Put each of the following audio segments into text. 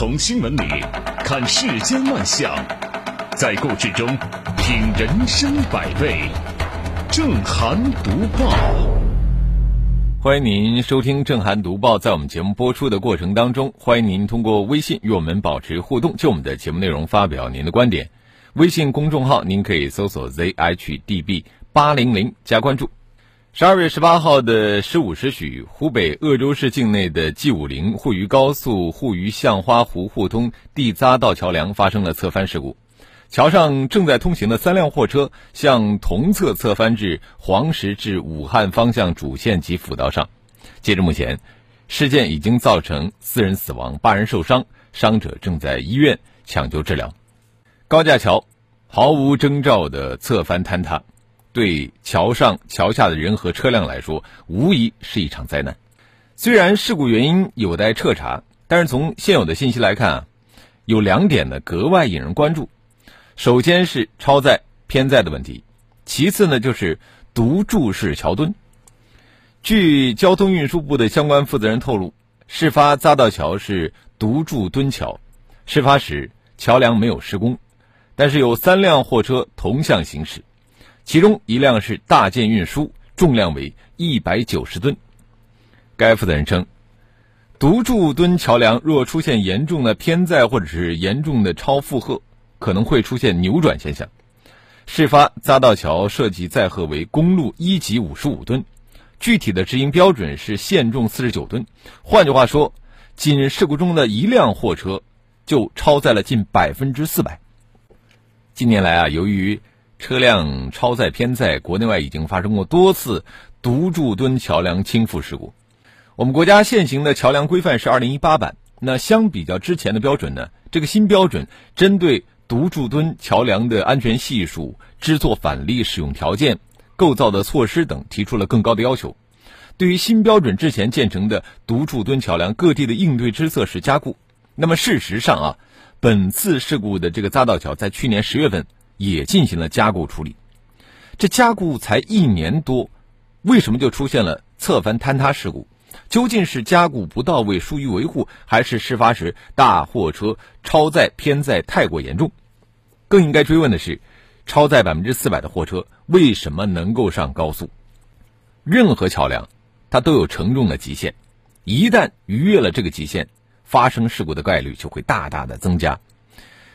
从新闻里看世间万象，在故事中品人生百味。正涵读报，欢迎您收听正涵读报。在我们节目播出的过程当中，欢迎您通过微信与我们保持互动，就我们的节目内容发表您的观点。微信公众号您可以搜索 zhdb 八零零加关注。十二月十八号的十五时许，湖北鄂州市境内的 G 五零沪渝高速沪渝向花湖互通地匝道桥梁发生了侧翻事故，桥上正在通行的三辆货车向同侧侧翻至黄石至武汉方向主线及辅道上。截至目前，事件已经造成四人死亡、八人受伤，伤者正在医院抢救治疗。高架桥毫无征兆的侧翻坍塌。对桥上、桥下的人和车辆来说，无疑是一场灾难。虽然事故原因有待彻查，但是从现有的信息来看啊，有两点呢格外引人关注。首先是超载偏载的问题，其次呢就是独柱式桥墩。据交通运输部的相关负责人透露，事发匝道桥是独柱墩桥，事发时桥梁没有施工，但是有三辆货车同向行驶。其中一辆是大件运输，重量为一百九十吨。该负责人称，独柱墩桥梁若出现严重的偏载或者是严重的超负荷，可能会出现扭转现象。事发匝道桥设计载荷为公路一级五十五吨，具体的执行标准是限重四十九吨。换句话说，仅事故中的一辆货车就超载了近百分之四百。近年来啊，由于车辆超载偏载，国内外已经发生过多次独柱墩桥梁倾覆事故。我们国家现行的桥梁规范是二零一八版，那相比较之前的标准呢？这个新标准针对独柱墩桥梁的安全系数、支座反力使用条件、构造的措施等提出了更高的要求。对于新标准之前建成的独柱墩桥梁，各地的应对之策是加固。那么事实上啊，本次事故的这个匝道桥在去年十月份。也进行了加固处理，这加固才一年多，为什么就出现了侧翻坍塌事故？究竟是加固不到位、疏于维护，还是事发时大货车超载偏载太过严重？更应该追问的是，超载百分之四百的货车为什么能够上高速？任何桥梁，它都有承重的极限，一旦逾越了这个极限，发生事故的概率就会大大的增加。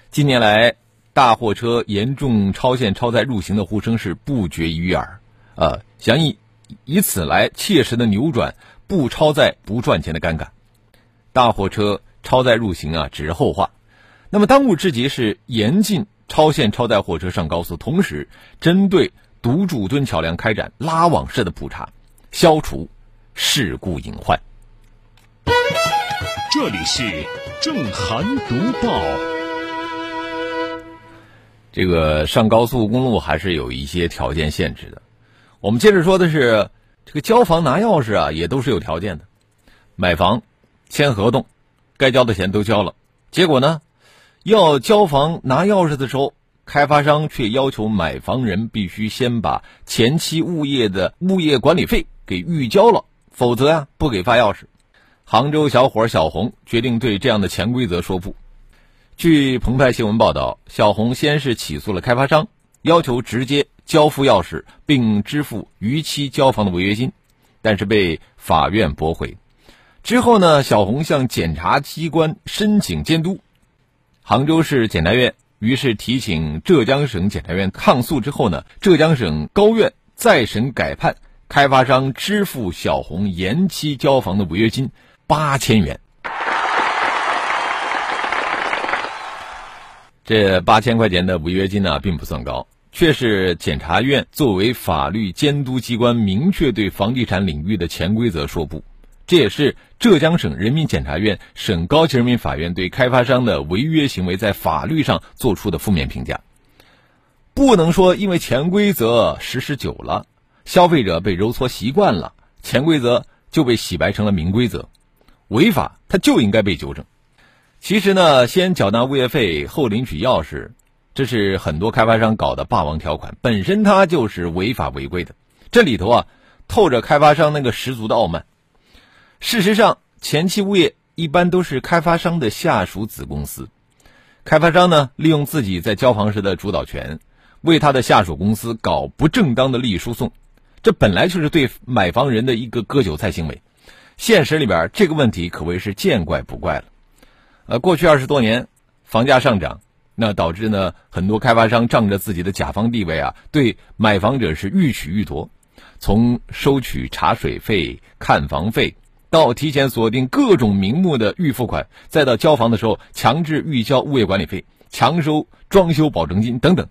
近年来，大货车严重超限超载入行的呼声是不绝于耳，呃，想以以此来切实的扭转不超载不赚钱的尴尬。大货车超载入行啊，只是后话。那么当务之急是严禁超限超载货车上高速，同时针对独柱墩桥梁开展拉网式的普查，消除事故隐患。这里是正涵读报。这个上高速公路还是有一些条件限制的。我们接着说的是，这个交房拿钥匙啊，也都是有条件的。买房、签合同，该交的钱都交了，结果呢，要交房拿钥匙的时候，开发商却要求买房人必须先把前期物业的物业管理费给预交了，否则呀，不给发钥匙。杭州小伙小红决定对这样的潜规则说不。据澎湃新闻报道，小红先是起诉了开发商，要求直接交付钥匙并支付逾期交房的违约金，但是被法院驳回。之后呢，小红向检察机关申请监督，杭州市检察院于是提请浙江省检察院抗诉。之后呢，浙江省高院再审改判，开发商支付小红延期交房的违约金八千元。这八千块钱的违约金呢，并不算高，却是检察院作为法律监督机关，明确对房地产领域的潜规则说不。这也是浙江省人民检察院、省高级人民法院对开发商的违约行为在法律上作出的负面评价。不能说因为潜规则实施久了，消费者被揉搓习惯了，潜规则就被洗白成了明规则，违法它就应该被纠正。其实呢，先缴纳物业费后领取钥匙，这是很多开发商搞的霸王条款，本身它就是违法违规的。这里头啊，透着开发商那个十足的傲慢。事实上，前期物业一般都是开发商的下属子公司。开发商呢，利用自己在交房时的主导权，为他的下属公司搞不正当的利益输送，这本来就是对买房人的一个割韭菜行为。现实里边，这个问题可谓是见怪不怪了。呃，过去二十多年，房价上涨，那导致呢很多开发商仗着自己的甲方地位啊，对买房者是欲取欲夺，从收取茶水费、看房费。到提前锁定各种名目的预付款，再到交房的时候强制预交物业管理费、强收装修保证金等等，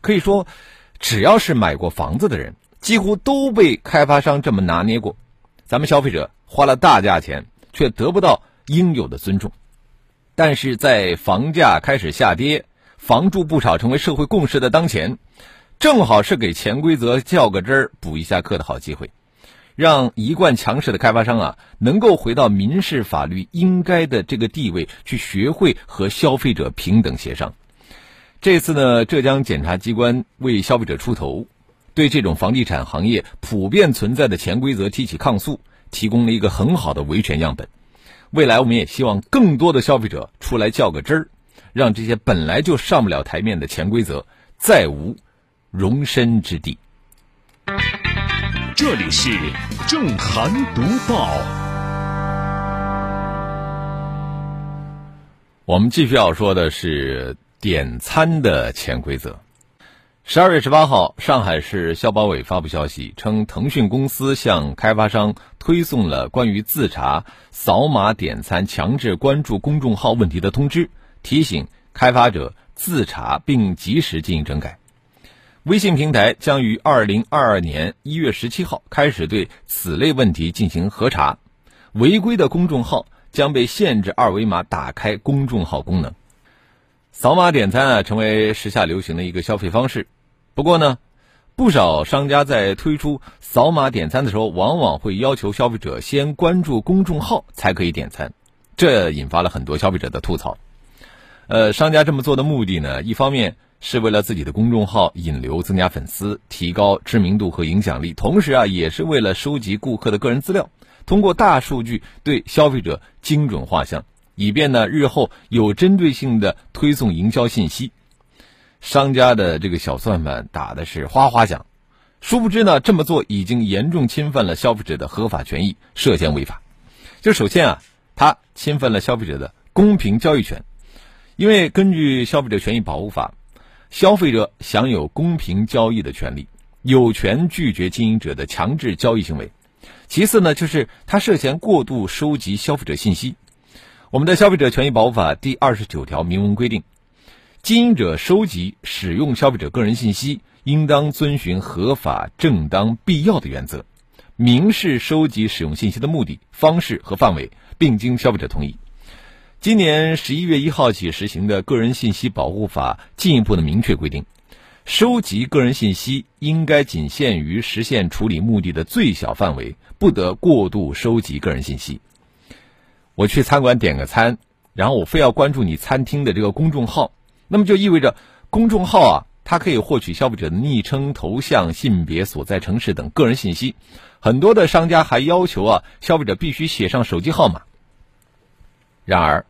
可以说，只要是买过房子的人，几乎都被开发商这么拿捏过。咱们消费者花了大价钱，却得不到应有的尊重。但是在房价开始下跌、房住不炒成为社会共识的当前，正好是给潜规则较个真儿、补一下课的好机会。让一贯强势的开发商啊，能够回到民事法律应该的这个地位，去学会和消费者平等协商。这次呢，浙江检察机关为消费者出头，对这种房地产行业普遍存在的潜规则提起抗诉，提供了一个很好的维权样本。未来，我们也希望更多的消费者出来较个真儿，让这些本来就上不了台面的潜规则再无容身之地。这里是正涵读报。我们继续要说的是点餐的潜规则。十二月十八号，上海市消保委发布消息称，腾讯公司向开发商推送了关于自查扫码点餐强制关注公众号问题的通知，提醒开发者自查并及时进行整改。微信平台将于二零二二年一月十七号开始对此类问题进行核查，违规的公众号将被限制二维码打开公众号功能。扫码点餐啊，成为时下流行的一个消费方式。不过呢，不少商家在推出扫码点餐的时候，往往会要求消费者先关注公众号才可以点餐，这引发了很多消费者的吐槽。呃，商家这么做的目的呢，一方面。是为了自己的公众号引流、增加粉丝、提高知名度和影响力，同时啊，也是为了收集顾客的个人资料，通过大数据对消费者精准画像，以便呢日后有针对性的推送营销信息。商家的这个小算盘打的是哗哗响，殊不知呢，这么做已经严重侵犯了消费者的合法权益，涉嫌违法。就首先啊，他侵犯了消费者的公平交易权，因为根据《消费者权益保护法》。消费者享有公平交易的权利，有权拒绝经营者的强制交易行为。其次呢，就是他涉嫌过度收集消费者信息。我们的《消费者权益保护法》第二十九条明文规定，经营者收集、使用消费者个人信息，应当遵循合法、正当、必要的原则，明示收集、使用信息的目的、方式和范围，并经消费者同意。今年十一月一号起实行的《个人信息保护法》进一步的明确规定，收集个人信息应该仅限于实现处理目的的最小范围，不得过度收集个人信息。我去餐馆点个餐，然后我非要关注你餐厅的这个公众号，那么就意味着公众号啊，它可以获取消费者的昵称、头像、性别、所在城市等个人信息。很多的商家还要求啊，消费者必须写上手机号码。然而，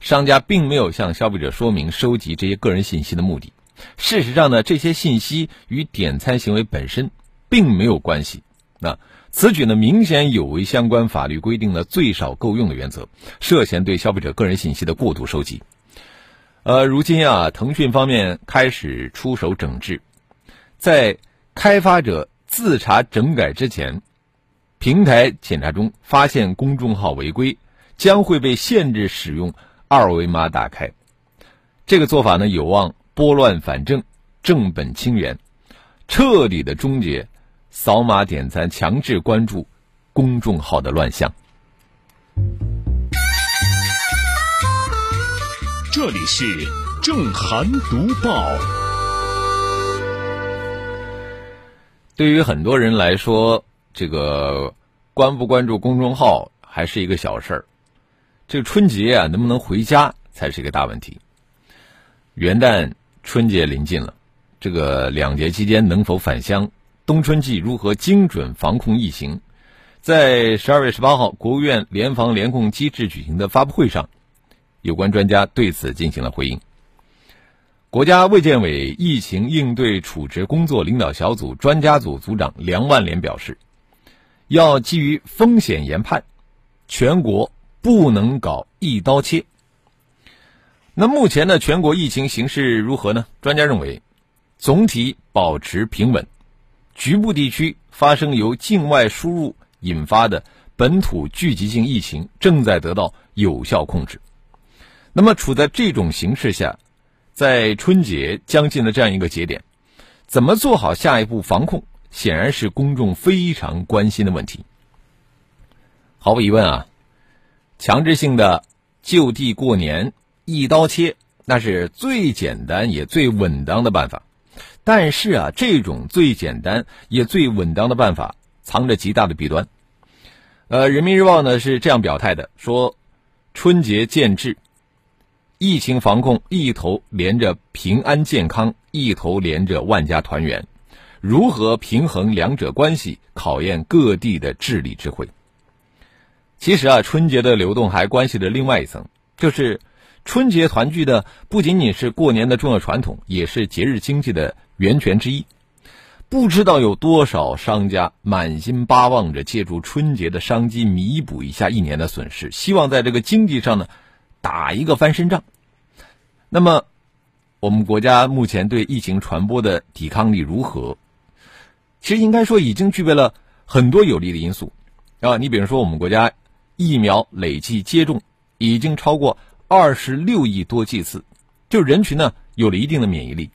商家并没有向消费者说明收集这些个人信息的目的。事实上呢，这些信息与点餐行为本身并没有关系。那此举呢，明显有违相关法律规定的最少够用的原则，涉嫌对消费者个人信息的过度收集。呃，如今啊，腾讯方面开始出手整治，在开发者自查整改之前，平台检查中发现公众号违规。将会被限制使用二维码打开，这个做法呢有望拨乱反正、正本清源，彻底的终结扫码点餐、强制关注公众号的乱象。这里是正涵读报。对于很多人来说，这个关不关注公众号还是一个小事儿。这个春节啊，能不能回家才是一个大问题。元旦、春节临近了，这个两节期间能否返乡？冬春季如何精准防控疫情？在十二月十八号，国务院联防联控机制举行的发布会上，有关专家对此进行了回应。国家卫健委疫情应对处置工作领导小组专家组组长梁万年表示，要基于风险研判，全国不能搞一刀切。那目前的全国疫情形势如何呢？专家认为，总体保持平稳，局部地区发生由境外输入引发的本土聚集性疫情正在得到有效控制。那么，处在这种形势下。在春节将近的这样一个节点，怎么做好下一步防控，显然是公众非常关心的问题。毫无疑问啊，强制性的就地过年、一刀切，那是最简单也最稳当的办法。但是啊，这种最简单也最稳当的办法，藏着极大的弊端。呃，《人民日报》呢是这样表态的：说春节建制。疫情防控一头连着平安健康，一头连着万家团圆，如何平衡两者关系，考验各地的治理智慧。其实啊，春节的流动还关系着另外一层，就是春节团聚的不仅仅是过年的重要传统，也是节日经济的源泉之一。不知道有多少商家满心巴望着借助春节的商机弥补一下一年的损失，希望在这个经济上呢。打一个翻身仗，那么我们国家目前对疫情传播的抵抗力如何？其实应该说已经具备了很多有利的因素啊。你比如说，我们国家疫苗累计接种已经超过二十六亿多剂次，就人群呢有了一定的免疫力。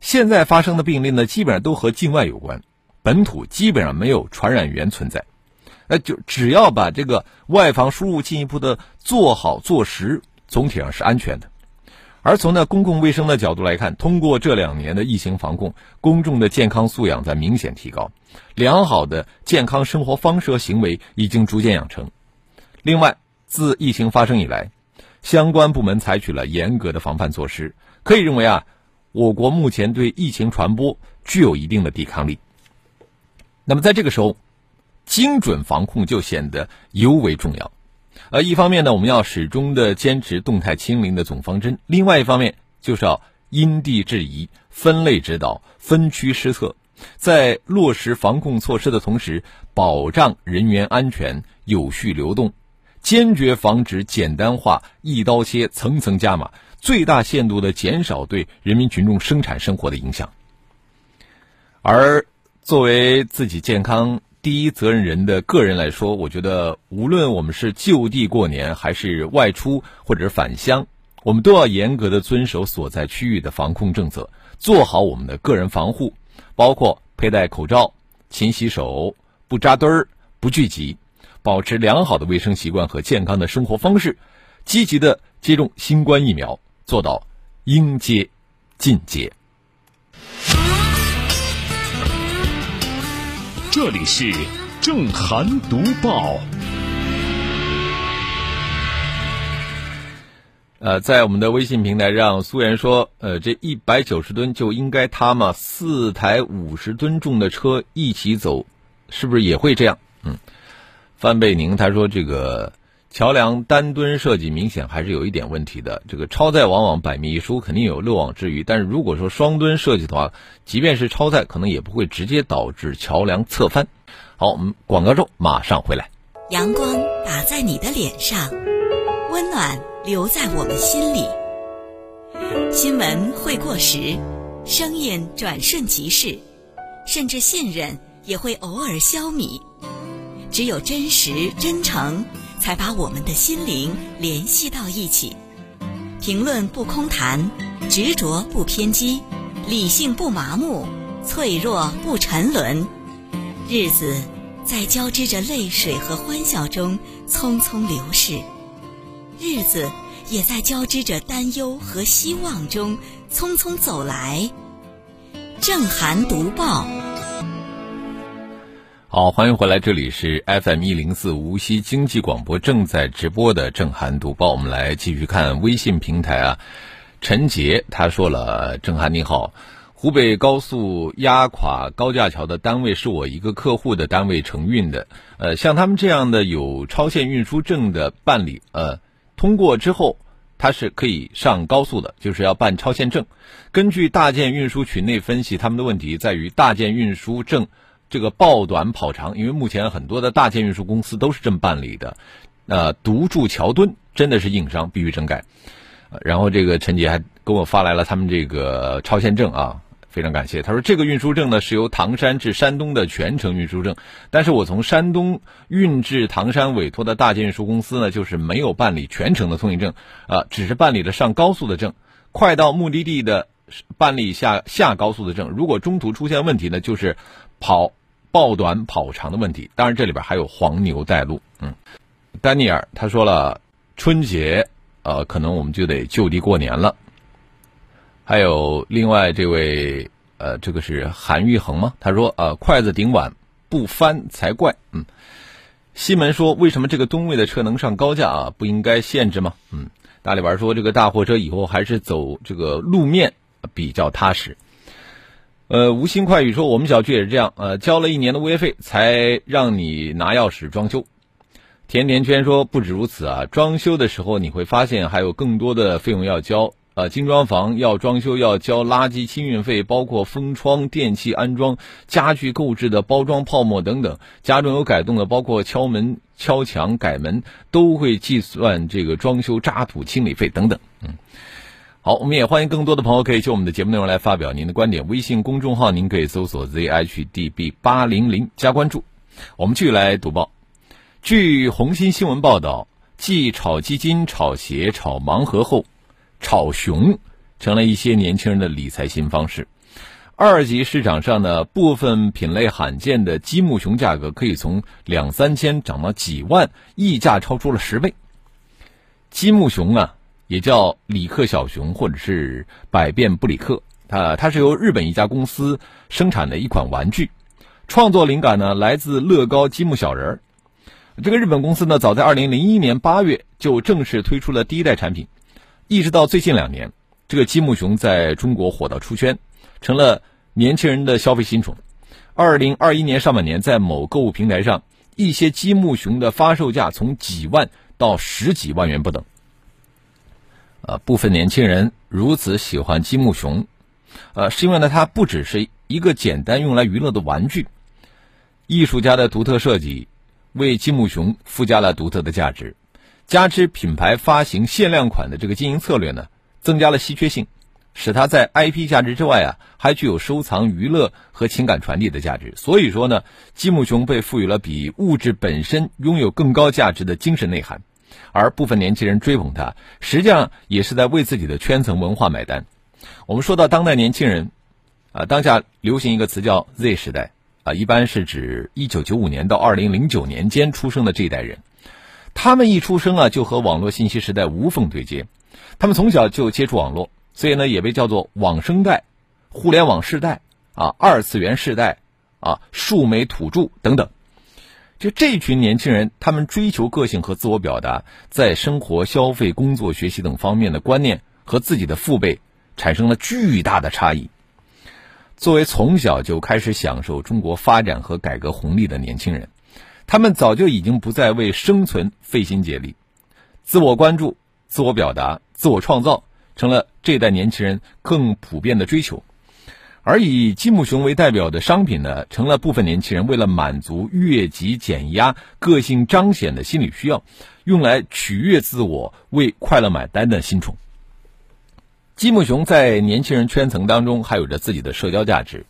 现在发生的病例呢，基本上都和境外有关，本土基本上没有传染源存在。那就只要把这个外防输入进一步的做好做实，总体上是安全的。而从呢公共卫生的角度来看，通过这两年的疫情防控，公众的健康素养在明显提高，良好的健康生活方式和行为已经逐渐养成。另外，自疫情发生以来，相关部门采取了严格的防范措施，可以认为啊，我国目前对疫情传播具有一定的抵抗力。那么在这个时候。精准防控就显得尤为重要，而一方面呢，我们要始终的坚持动态清零的总方针；另外一方面，就是要因地制宜、分类指导、分区施策，在落实防控措施的同时，保障人员安全、有序流动，坚决防止简单化、一刀切、层层加码，最大限度的减少对人民群众生产生活的影响。而作为自己健康。第一责任人的个人来说，我觉得无论我们是就地过年，还是外出或者是返乡，我们都要严格的遵守所在区域的防控政策，做好我们的个人防护，包括佩戴口罩、勤洗手、不扎堆儿、不聚集，保持良好的卫生习惯和健康的生活方式，积极的接种新冠疫苗，做到应接尽接。这里是正涵读报。呃，在我们的微信平台上，苏源说：“呃，这一百九十吨就应该他吗？四台五十吨重的车一起走，是不是也会这样？”嗯，范贝宁他说：“这个。”桥梁单吨设计明显还是有一点问题的，这个超载往往百密一疏，肯定有漏网之鱼。但是如果说双吨设计的话，即便是超载，可能也不会直接导致桥梁侧翻。好，我们广告之后马上回来。阳光打在你的脸上，温暖留在我们心里。新闻会过时，声音转瞬即逝，甚至信任也会偶尔消弭。只有真实真诚。才把我们的心灵联系到一起。评论不空谈，执着不偏激，理性不麻木，脆弱不沉沦。日子在交织着泪水和欢笑中匆匆流逝，日子也在交织着担忧和希望中匆匆走来。正涵读报。好，欢迎回来，这里是 FM 一零四无锡经济广播正在直播的正涵读报，我们来继续看微信平台啊。陈杰他说了：“郑涵你好，湖北高速压垮高架桥的单位是我一个客户的单位承运的。呃，像他们这样的有超限运输证的办理，呃，通过之后，它是可以上高速的，就是要办超限证。根据大件运输群内分析，他们的问题在于大件运输证这个报短跑长，因为目前很多的大件运输公司都是这么办理的。呃，独筑桥墩真的是硬伤，必须整改。然后这个陈杰还给我发来了他们这个超限证啊。非常感谢。他说，这个运输证呢是由唐山至山东的全程运输证，但是我从山东运至唐山委托的大件运输公司呢，就是没有办理全程的通行证，啊，只是办理了上高速的证，快到目的地的办理下下高速的证。如果中途出现问题呢，就是跑报短跑长的问题。当然这里边还有黄牛带路。嗯，丹尼尔他说了，春节呃，可能我们就得就地过年了。还有另外这位，呃，这个是韩玉恒吗？他说，呃，筷子顶碗不翻才怪。嗯，西门说，为什么这个吨位的车能上高架啊？不应该限制吗？嗯，大里边说，这个大货车以后还是走这个路面比较踏实。呃，无心快语说，我们小区也是这样，呃，交了一年的物业费才让你拿钥匙装修。甜甜圈说，不止如此啊，装修的时候你会发现还有更多的费用要交。呃，精装房要装修要交垃圾清运费，包括封窗、电器安装、家具购置的包装泡沫等等。家中有改动的，包括敲门、敲墙、改门，都会计算这个装修渣土清理费等等。嗯，好，我们也欢迎更多的朋友可以就我们的节目内容来发表您的观点。微信公众号您可以搜索 zhdb 八零零加关注。我们继续来读报。据红星新闻报道，继炒基金、炒鞋、炒盲盒后。炒熊成了一些年轻人的理财新方式。二级市场上呢，部分品类罕见的积木熊价格可以从两三千涨到几万，溢价超出了十倍。积木熊啊，也叫里克小熊或者是百变布里克，它它是由日本一家公司生产的一款玩具，创作灵感呢来自乐高积木小人儿。这个日本公司呢，早在二零零一年八月就正式推出了第一代产品。一直到最近两年，这个积木熊在中国火到出圈，成了年轻人的消费新宠。二零二一年上半年，在某购物平台上，一些积木熊的发售价从几万到十几万元不等。呃，部分年轻人如此喜欢积木熊，呃，是因为呢，它不只是一个简单用来娱乐的玩具，艺术家的独特设计为积木熊附加了独特的价值。加之品牌发行限量款的这个经营策略呢，增加了稀缺性，使它在 IP 价值之外啊，还具有收藏、娱乐和情感传递的价值。所以说呢，积木熊被赋予了比物质本身拥有更高价值的精神内涵，而部分年轻人追捧它，实际上也是在为自己的圈层文化买单。我们说到当代年轻人，啊，当下流行一个词叫 Z 时代，啊，一般是指1995年到2009年间出生的这一代人。他们一出生啊，就和网络信息时代无缝对接，他们从小就接触网络，所以呢，也被叫做网生代、互联网世代啊、二次元世代啊、数媒土著等等。就这群年轻人，他们追求个性和自我表达，在生活、消费、工作、学习等方面的观念和自己的父辈产生了巨大的差异。作为从小就开始享受中国发展和改革红利的年轻人。他们早就已经不再为生存费心竭力，自我关注、自我表达、自我创造成了这代年轻人更普遍的追求，而以积木熊为代表的商品呢，成了部分年轻人为了满足越级减压、个性彰显的心理需要，用来取悦自我、为快乐买单的新宠。积木熊在年轻人圈层当中还有着自己的社交价值，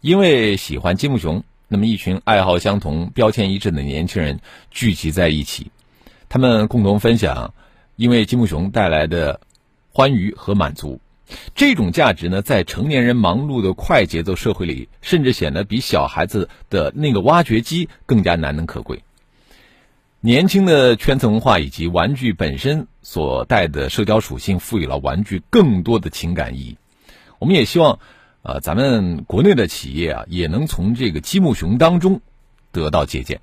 因为喜欢积木熊。那么，一群爱好相同、标签一致的年轻人聚集在一起，他们共同分享因为积木熊带来的欢愉和满足。这种价值呢，在成年人忙碌的快节奏社会里，甚至显得比小孩子的那个挖掘机更加难能可贵。年轻的圈层文化以及玩具本身所带的社交属性，赋予了玩具更多的情感意义。我们也希望。呃，咱们国内的企业啊，也能从这个积木熊当中得到借鉴。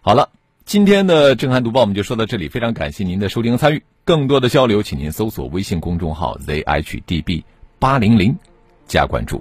好了，今天的震撼读报我们就说到这里，非常感谢您的收听和参与。更多的交流，请您搜索微信公众号 zhdb 八零零。加关注。